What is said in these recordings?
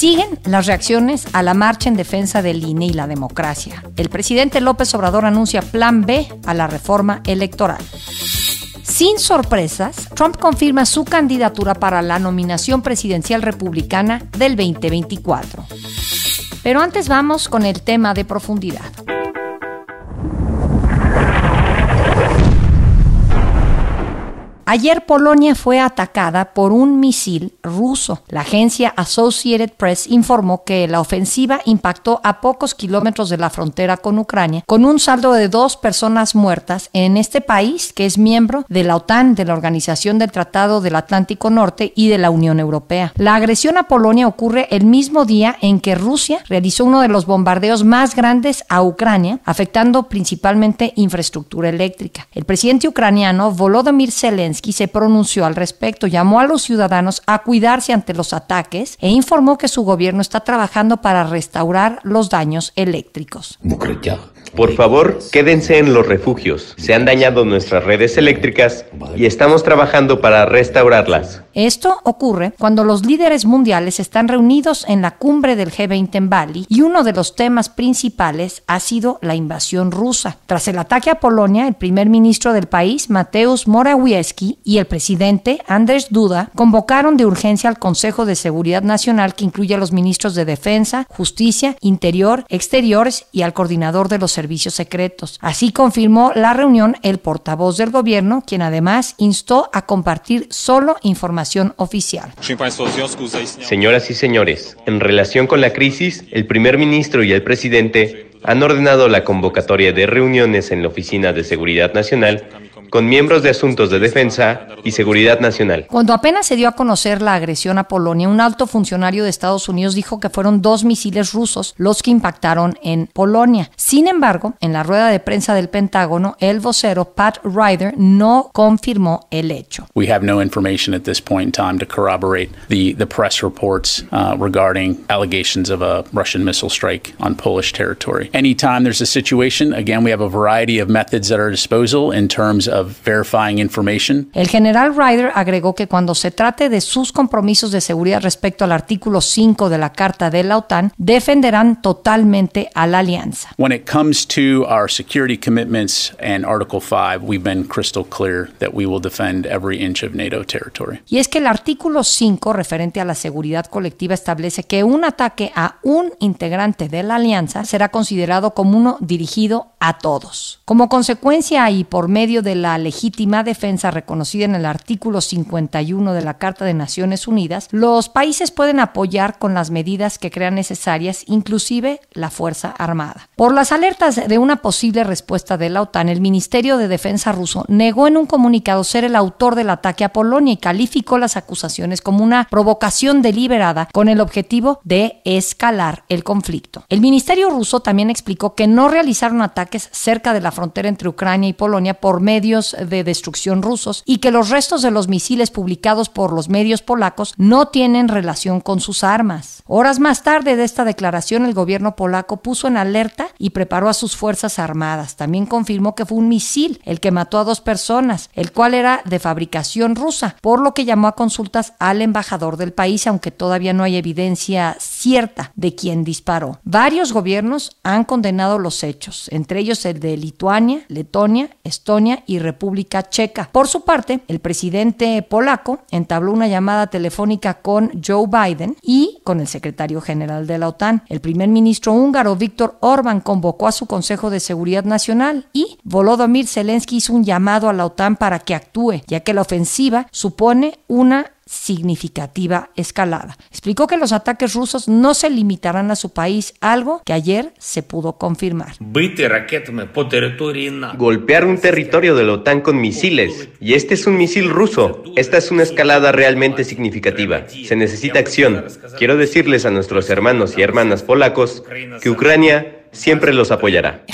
Siguen las reacciones a la marcha en defensa del INE y la democracia. El presidente López Obrador anuncia plan B a la reforma electoral. Sin sorpresas, Trump confirma su candidatura para la nominación presidencial republicana del 2024. Pero antes vamos con el tema de profundidad. Ayer Polonia fue atacada por un misil ruso. La agencia Associated Press informó que la ofensiva impactó a pocos kilómetros de la frontera con Ucrania, con un saldo de dos personas muertas en este país que es miembro de la OTAN, de la Organización del Tratado del Atlántico Norte y de la Unión Europea. La agresión a Polonia ocurre el mismo día en que Rusia realizó uno de los bombardeos más grandes a Ucrania, afectando principalmente infraestructura eléctrica. El presidente ucraniano Volodymyr Zelensky se pronunció al respecto, llamó a los ciudadanos a cuidarse ante los ataques e informó que su gobierno está trabajando para restaurar los daños eléctricos. Por favor, quédense en los refugios. Se han dañado nuestras redes eléctricas y estamos trabajando para restaurarlas. Esto ocurre cuando los líderes mundiales están reunidos en la cumbre del G20 en Bali y uno de los temas principales ha sido la invasión rusa. Tras el ataque a Polonia, el primer ministro del país, Mateusz Morawiecki, y el presidente, Andrzej Duda, convocaron de urgencia al Consejo de Seguridad Nacional que incluye a los ministros de Defensa, Justicia, Interior, Exteriores y al coordinador de los Así confirmó la reunión el portavoz del gobierno, quien además instó a compartir solo información oficial. Señoras y señores, en relación con la crisis, el primer ministro y el presidente han ordenado la convocatoria de reuniones en la Oficina de Seguridad Nacional con miembros de asuntos de defensa y seguridad nacional. Cuando apenas se dio a conocer la agresión a Polonia, un alto funcionario de Estados Unidos dijo que fueron dos misiles rusos los que impactaron en Polonia. Sin embargo, en la rueda de prensa del Pentágono, el vocero Pat Ryder no confirmó el hecho. We have no information at this point in time to corroborate the, the press reports uh, regarding allegations of a Russian missile strike on Polish territory. Anytime there's a situation, again, we have a variety of methods at our disposal in terms of verifying information. El general Ryder agregó que cuando se trate de sus compromisos de seguridad respecto al artículo 5 de la Carta de la OTAN, defenderán totalmente a la alianza. When it comes to our security commitments and Article 5, we've been crystal clear that we will defend every inch of NATO territory. Y es que el artículo 5 referente a la seguridad colectiva establece que un ataque a un integrante de la alianza será considerado como uno dirigido a todos. Como consecuencia y por medio de la legítima defensa reconocida en el artículo 51 de la Carta de Naciones Unidas, los países pueden apoyar con las medidas que crean necesarias, inclusive la Fuerza Armada. Por las alertas de una posible respuesta de la OTAN, el Ministerio de Defensa ruso negó en un comunicado ser el autor del ataque a Polonia y calificó las acusaciones como una provocación deliberada con el objetivo de escalar el conflicto. El Ministerio ruso también explicó que no realizaron ataques cerca de la frontera entre Ucrania y Polonia por medio de destrucción rusos y que los restos de los misiles publicados por los medios polacos no tienen relación con sus armas. Horas más tarde de esta declaración, el gobierno polaco puso en alerta y preparó a sus fuerzas armadas. También confirmó que fue un misil el que mató a dos personas, el cual era de fabricación rusa, por lo que llamó a consultas al embajador del país, aunque todavía no hay evidencia cierta de quién disparó. Varios gobiernos han condenado los hechos, entre ellos el de Lituania, Letonia, Estonia y República Checa. Por su parte, el presidente polaco entabló una llamada telefónica con Joe Biden y con el secretario general de la OTAN. El primer ministro húngaro Víctor Orbán convocó a su Consejo de Seguridad Nacional y Volodymyr Zelensky hizo un llamado a la OTAN para que actúe, ya que la ofensiva supone una significativa escalada. Explicó que los ataques rusos no se limitarán a su país, algo que ayer se pudo confirmar. Golpear un territorio de la OTAN con misiles, y este es un misil ruso. Esta es una escalada realmente significativa. Se necesita acción. Quiero decirles a nuestros hermanos y hermanas polacos que Ucrania siempre los apoyará.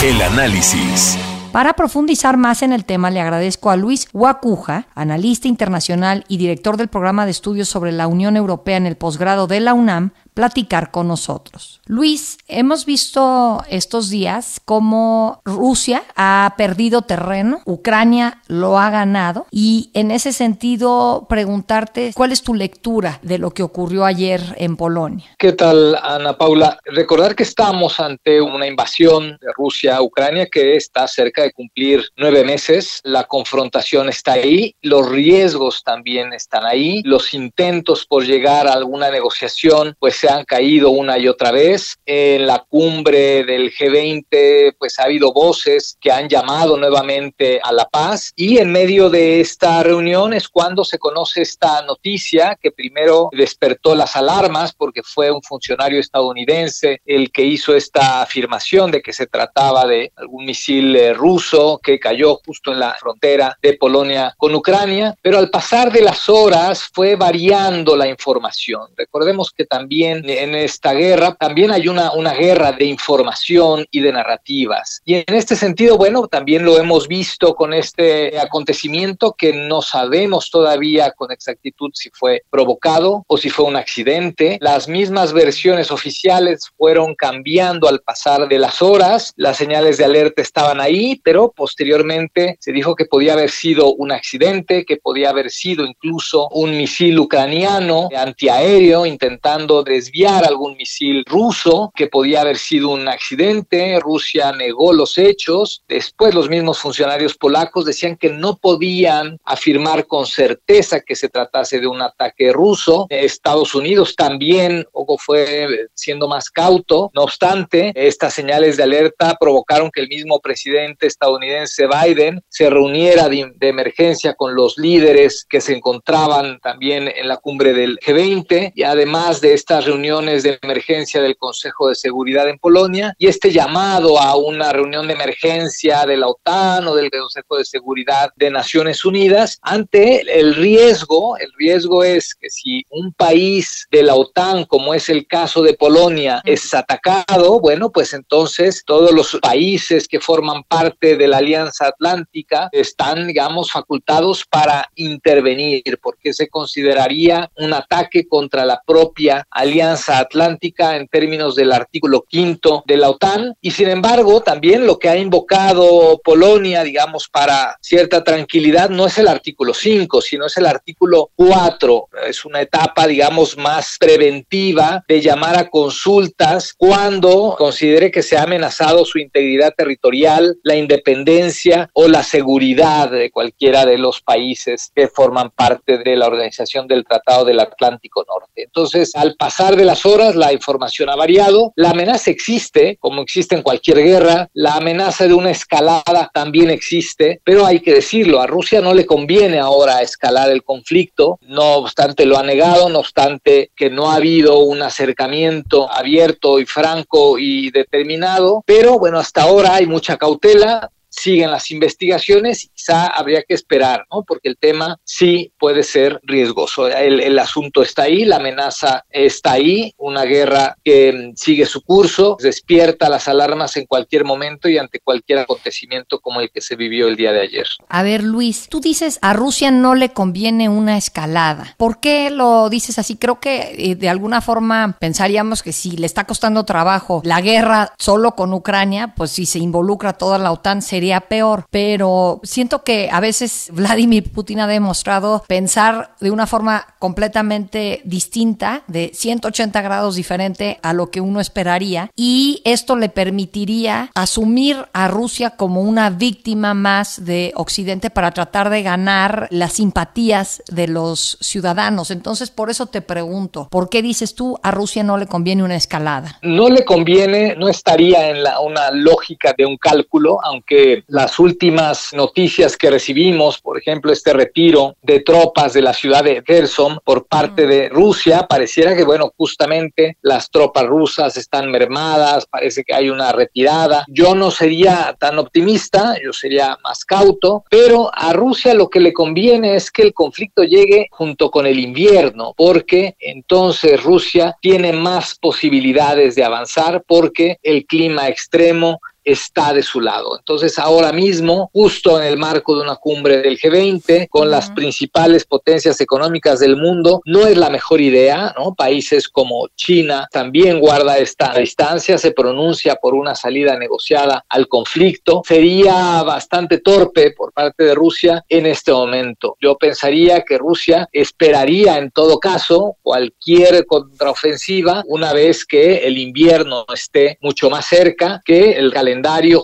El análisis. Para profundizar más en el tema, le agradezco a Luis Huacuja, analista internacional y director del programa de estudios sobre la Unión Europea en el posgrado de la UNAM, platicar con nosotros. Luis, hemos visto estos días cómo Rusia ha perdido terreno, Ucrania lo ha ganado y en ese sentido preguntarte cuál es tu lectura de lo que ocurrió ayer en Polonia. ¿Qué tal, Ana Paula? Recordar que estamos ante una invasión de Rusia a Ucrania que está cerca de cumplir nueve meses. La confrontación está ahí, los riesgos también están ahí, los intentos por llegar a alguna negociación pues se han caído una y otra vez. En la cumbre del G20, pues ha habido voces que han llamado nuevamente a la paz y en medio de esta reunión es cuando se conoce esta noticia que primero despertó las alarmas porque fue un funcionario estadounidense el que hizo esta afirmación de que se trataba de algún misil eh, ruso que cayó justo en la frontera de Polonia con Ucrania, pero al pasar de las horas fue variando la información. Recordemos que también en, esta guerra, también hay una, una guerra de información y de narrativas. Y en este sentido, bueno, también lo hemos visto con este acontecimiento que no sabemos todavía con exactitud si fue provocado o si fue un accidente. Las mismas versiones oficiales fueron cambiando al pasar de las horas. Las señales de alerta estaban ahí, pero posteriormente se dijo que podía haber sido un accidente, que podía haber sido incluso un misil ucraniano antiaéreo intentando desde desviar algún misil ruso, que podía haber sido un accidente. Rusia negó los hechos. Después los mismos funcionarios polacos decían que no podían afirmar con certeza que se tratase de un ataque ruso. Estados Unidos también fue siendo más cauto. No obstante, estas señales de alerta provocaron que el mismo presidente estadounidense Biden se reuniera de, de emergencia con los líderes que se encontraban también en la cumbre del G20 y además de estas reuniones de emergencia del Consejo de Seguridad en Polonia y este llamado a una reunión de emergencia de la OTAN o del Consejo de Seguridad de Naciones Unidas ante el riesgo, el riesgo es que si un país de la OTAN, como es el caso de Polonia, es atacado, bueno, pues entonces todos los países que forman parte de la Alianza Atlántica están, digamos, facultados para intervenir, porque se consideraría un ataque contra la propia Alianza Atlántica en términos del artículo quinto de la OTAN y sin embargo también lo que ha invocado Polonia, digamos, para cierta tranquilidad no es el artículo 5, sino es el artículo 4. Es una etapa, digamos, más preventiva de llamar a consultas cuando considere que se ha amenazado su integridad territorial, la independencia o la seguridad de cualquiera de los países que forman parte de la Organización del Tratado del Atlántico Norte. Entonces, al pasar de las horas la información ha variado, la amenaza existe, como existe en cualquier guerra, la amenaza de una escalada también existe, pero hay que decirlo, a Rusia no le conviene ahora escalar el conflicto, no obstante lo ha negado, no obstante que no ha habido un acercamiento abierto y franco y determinado, pero bueno, hasta ahora hay mucha cautela, siguen las investigaciones quizá habría que esperar, ¿no? Porque el tema sí puede ser riesgoso. El, el, asunto está ahí, la amenaza está ahí, una guerra que mm, sigue su curso, despierta las alarmas en cualquier momento y ante cualquier acontecimiento como el que se vivió el día de ayer. A ver, Luis, tú dices a Rusia no le conviene una escalada. ¿Por qué lo dices así? Creo que eh, de alguna forma pensaríamos que si le está costando trabajo la guerra solo con Ucrania, pues si se involucra toda la OTAN sería peor, pero siento que a veces Vladimir Putin ha demostrado pensar de una forma completamente distinta, de 180 grados diferente a lo que uno esperaría, y esto le permitiría asumir a Rusia como una víctima más de Occidente para tratar de ganar las simpatías de los ciudadanos. Entonces, por eso te pregunto, ¿por qué dices tú a Rusia no le conviene una escalada? No le conviene, no estaría en la, una lógica de un cálculo, aunque las últimas noticias que recibimos, por ejemplo, este retiro de tropas de la ciudad de Kherson por parte de Rusia, pareciera que, bueno, justamente las tropas rusas están mermadas, parece que hay una retirada. Yo no sería tan optimista, yo sería más cauto, pero a Rusia lo que le conviene es que el conflicto llegue junto con el invierno, porque entonces Rusia tiene más posibilidades de avanzar porque el clima extremo está de su lado. Entonces, ahora mismo, justo en el marco de una cumbre del G20, con las principales potencias económicas del mundo, no es la mejor idea, ¿no? Países como China también guarda esta distancia, se pronuncia por una salida negociada al conflicto. Sería bastante torpe por parte de Rusia en este momento. Yo pensaría que Rusia esperaría en todo caso cualquier contraofensiva una vez que el invierno esté mucho más cerca, que el calendario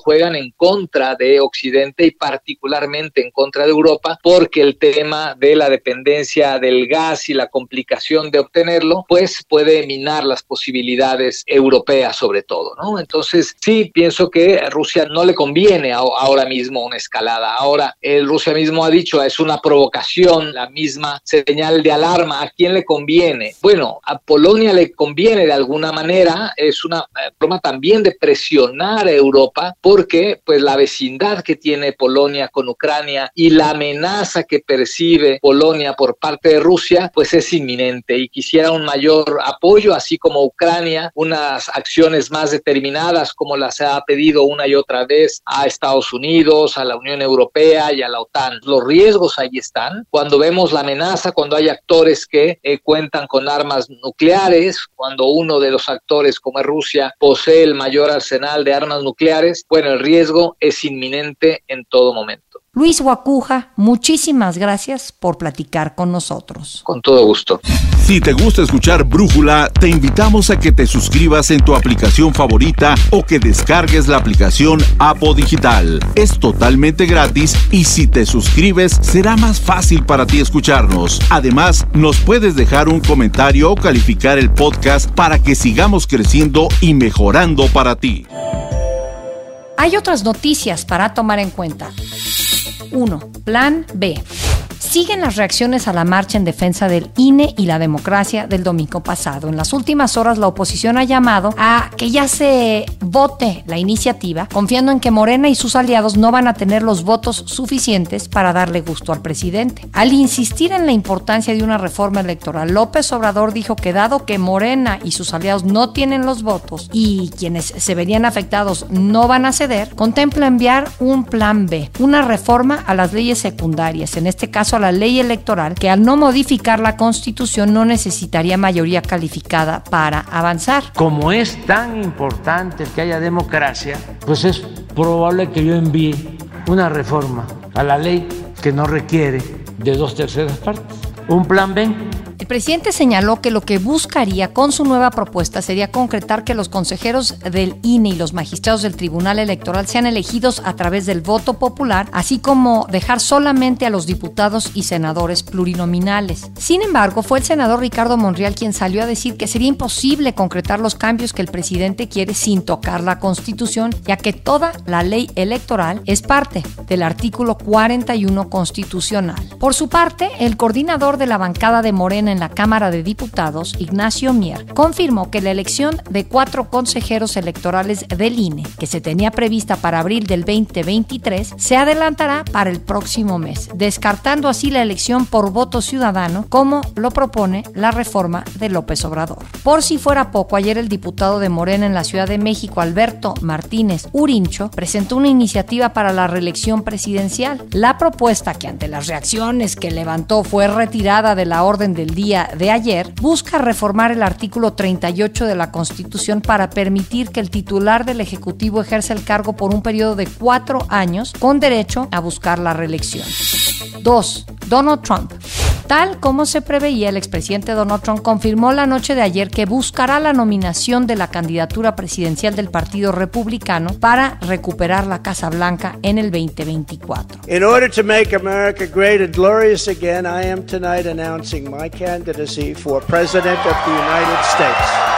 juegan en contra de Occidente y particularmente en contra de Europa, porque el tema de la dependencia del gas y la complicación de obtenerlo, pues puede minar las posibilidades europeas sobre todo, ¿no? Entonces, sí, pienso que a Rusia no le conviene ahora mismo una escalada. Ahora, el Rusia mismo ha dicho, es una provocación, la misma señal de alarma. ¿A quién le conviene? Bueno, a Polonia le conviene de alguna manera, es una forma eh, también de presionar a Europa, porque pues la vecindad que tiene Polonia con Ucrania y la amenaza que percibe Polonia por parte de Rusia, pues es inminente y quisiera un mayor apoyo, así como Ucrania, unas acciones más determinadas como las ha pedido una y otra vez a Estados Unidos, a la Unión Europea y a la OTAN. Los riesgos ahí están. Cuando vemos la amenaza, cuando hay actores que eh, cuentan con armas nucleares, cuando uno de los actores como Rusia posee el mayor arsenal de armas nucleares, bueno, el riesgo es inminente en todo momento. Luis Guacuja, muchísimas gracias por platicar con nosotros. Con todo gusto. Si te gusta escuchar Brújula, te invitamos a que te suscribas en tu aplicación favorita o que descargues la aplicación Apo Digital. Es totalmente gratis y si te suscribes será más fácil para ti escucharnos. Además, nos puedes dejar un comentario o calificar el podcast para que sigamos creciendo y mejorando para ti. Hay otras noticias para tomar en cuenta. 1. Plan B siguen las reacciones a la marcha en defensa del INE y la democracia del domingo pasado. En las últimas horas la oposición ha llamado a que ya se vote la iniciativa, confiando en que Morena y sus aliados no van a tener los votos suficientes para darle gusto al presidente. Al insistir en la importancia de una reforma electoral, López Obrador dijo que dado que Morena y sus aliados no tienen los votos y quienes se verían afectados no van a ceder, contempla enviar un plan B, una reforma a las leyes secundarias, en este caso la ley electoral que al no modificar la constitución no necesitaría mayoría calificada para avanzar. Como es tan importante que haya democracia, pues es probable que yo envíe una reforma a la ley que no requiere de dos terceras partes. Un plan B el presidente señaló que lo que buscaría con su nueva propuesta sería concretar que los consejeros del INE y los magistrados del Tribunal Electoral sean elegidos a través del voto popular, así como dejar solamente a los diputados y senadores plurinominales. Sin embargo, fue el senador Ricardo Monreal quien salió a decir que sería imposible concretar los cambios que el presidente quiere sin tocar la Constitución, ya que toda la ley electoral es parte del artículo 41 constitucional. Por su parte, el coordinador de la bancada de Morena en la Cámara de Diputados, Ignacio Mier, confirmó que la elección de cuatro consejeros electorales del INE, que se tenía prevista para abril del 2023, se adelantará para el próximo mes, descartando así la elección por voto ciudadano, como lo propone la reforma de López Obrador. Por si fuera poco, ayer el diputado de Morena en la Ciudad de México, Alberto Martínez Urincho, presentó una iniciativa para la reelección presidencial. La propuesta, que ante las reacciones que levantó fue retirada de la orden del día, día de ayer, busca reformar el artículo 38 de la Constitución para permitir que el titular del Ejecutivo ejerza el cargo por un periodo de cuatro años con derecho a buscar la reelección. 2. Donald Trump. Tal como se preveía, el expresidente Donald Trump confirmó la noche de ayer que buscará la nominación de la candidatura presidencial del Partido Republicano para recuperar la Casa Blanca en el 2024. In order to make America great and glorious again, I am tonight announcing my candidacy for President of the United States.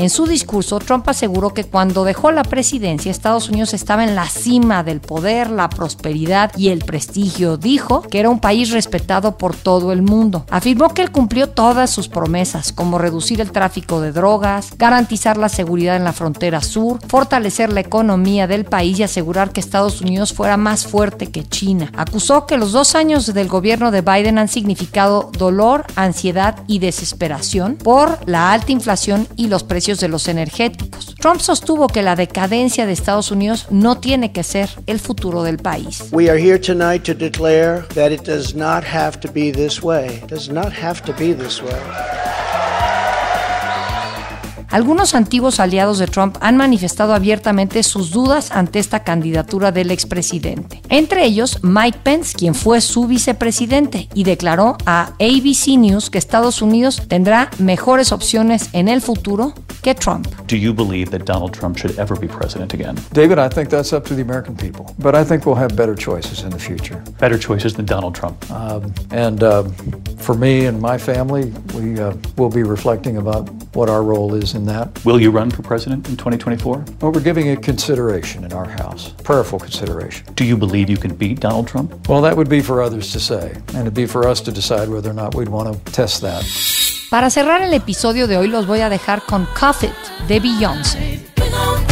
En su discurso, Trump aseguró que cuando dejó la presidencia, Estados Unidos estaba en la cima del poder, la prosperidad y el prestigio. Dijo que era un país respetado por todo el mundo. Afirmó que él cumplió todas sus promesas, como reducir el tráfico de drogas, garantizar la seguridad en la frontera sur, fortalecer la economía del país y asegurar que Estados Unidos fuera más fuerte que China. Acusó que los dos años del gobierno de Biden han significado dolor, ansiedad y desesperación por la alta inflación y los precios de los energéticos. Trump sostuvo que la decadencia de Estados Unidos no tiene que ser el futuro del país. We are here tonight to declare that it does not have to be this way. It does not have to be this way. Algunos antiguos aliados de Trump han manifestado abiertamente sus dudas ante esta candidatura del expresidente. Entre ellos, Mike Pence, quien fue su vicepresidente, y declaró a ABC News que Estados Unidos tendrá mejores opciones en el futuro que Trump. Do you believe that Donald Trump should ever be president again? David, I think that's up to the American people. But I think we'll have better choices in the future. Better choices than Donald Trump. Um, and um, for me and my family, we uh, will be reflecting about what our role is in that. Will you run for president in 2024? Well, we're giving it consideration in our House, prayerful consideration. Do you believe you can beat Donald Trump? Well, that would be for others to say, and it'd be for us to decide whether or not we'd want to test that. Para cerrar el episodio de hoy los voy a dejar con Cuff It de Beyoncé.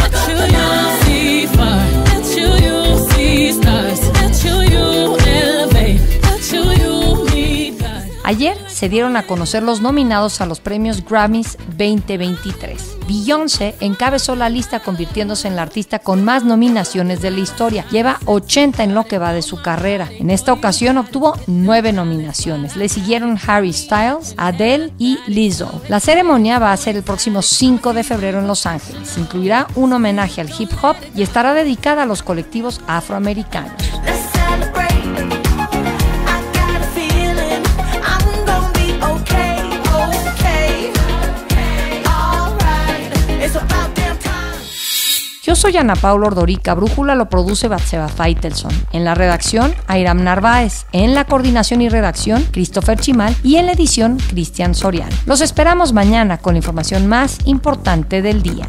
Ayer se dieron a conocer los nominados a los premios Grammys 2023. Beyoncé encabezó la lista convirtiéndose en la artista con más nominaciones de la historia. Lleva 80 en lo que va de su carrera. En esta ocasión obtuvo 9 nominaciones. Le siguieron Harry Styles, Adele y Lizzo. La ceremonia va a ser el próximo 5 de febrero en Los Ángeles. Incluirá un homenaje al hip hop y estará dedicada a los colectivos afroamericanos. Soy Ana Paula Ordorica, Brújula lo produce Batseba Feitelson. En la redacción, Airam Narváez. En la coordinación y redacción, Christopher Chimal. Y en la edición, Cristian Soriano. Los esperamos mañana con la información más importante del día.